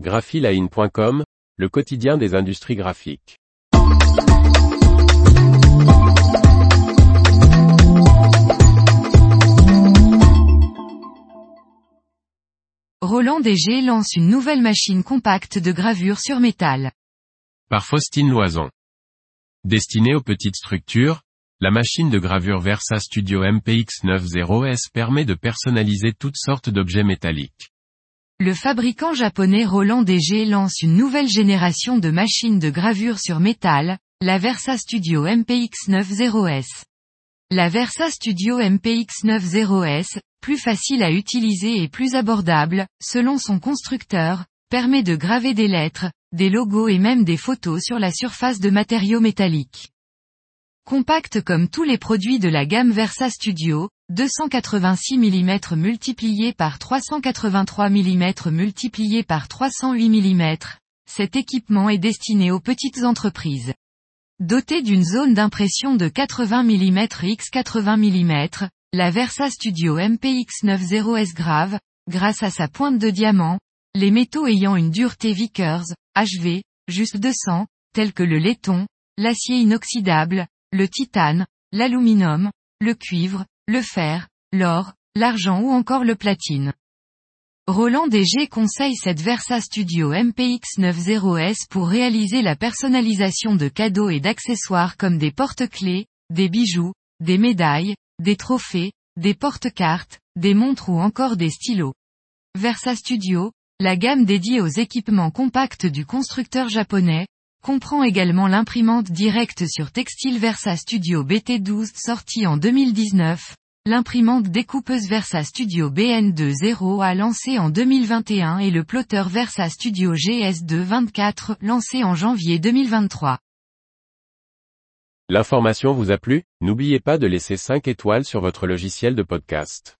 graphiline.com, le quotidien des industries graphiques. Roland DG lance une nouvelle machine compacte de gravure sur métal. Par Faustine Loison. Destinée aux petites structures, la machine de gravure Versa Studio MPX90S permet de personnaliser toutes sortes d'objets métalliques. Le fabricant japonais Roland DG lance une nouvelle génération de machines de gravure sur métal, la Versa Studio MPX90S. La Versa Studio MPX90S, plus facile à utiliser et plus abordable, selon son constructeur, permet de graver des lettres, des logos et même des photos sur la surface de matériaux métalliques. Compacte comme tous les produits de la gamme Versa Studio, 286 mm multiplié par 383 mm multiplié par 308 mm, cet équipement est destiné aux petites entreprises. Doté d'une zone d'impression de 80 mm x 80 mm, la Versa Studio MPX90S grave, grâce à sa pointe de diamant, les métaux ayant une dureté Vickers, HV, juste 200, tels que le laiton, l'acier inoxydable, le titane, l'aluminium, le cuivre, le fer, l'or, l'argent ou encore le platine. Roland DG conseille cette Versa Studio MPX90S pour réaliser la personnalisation de cadeaux et d'accessoires comme des porte-clés, des bijoux, des médailles, des trophées, des porte-cartes, des montres ou encore des stylos. Versa Studio, la gamme dédiée aux équipements compacts du constructeur japonais, comprend également l'imprimante directe sur textile Versa Studio BT12 sortie en 2019, l'imprimante découpeuse Versa Studio BN20 a lancé en 2021 et le plotter Versa Studio GS224 lancé en janvier 2023. L'information vous a plu? N'oubliez pas de laisser 5 étoiles sur votre logiciel de podcast.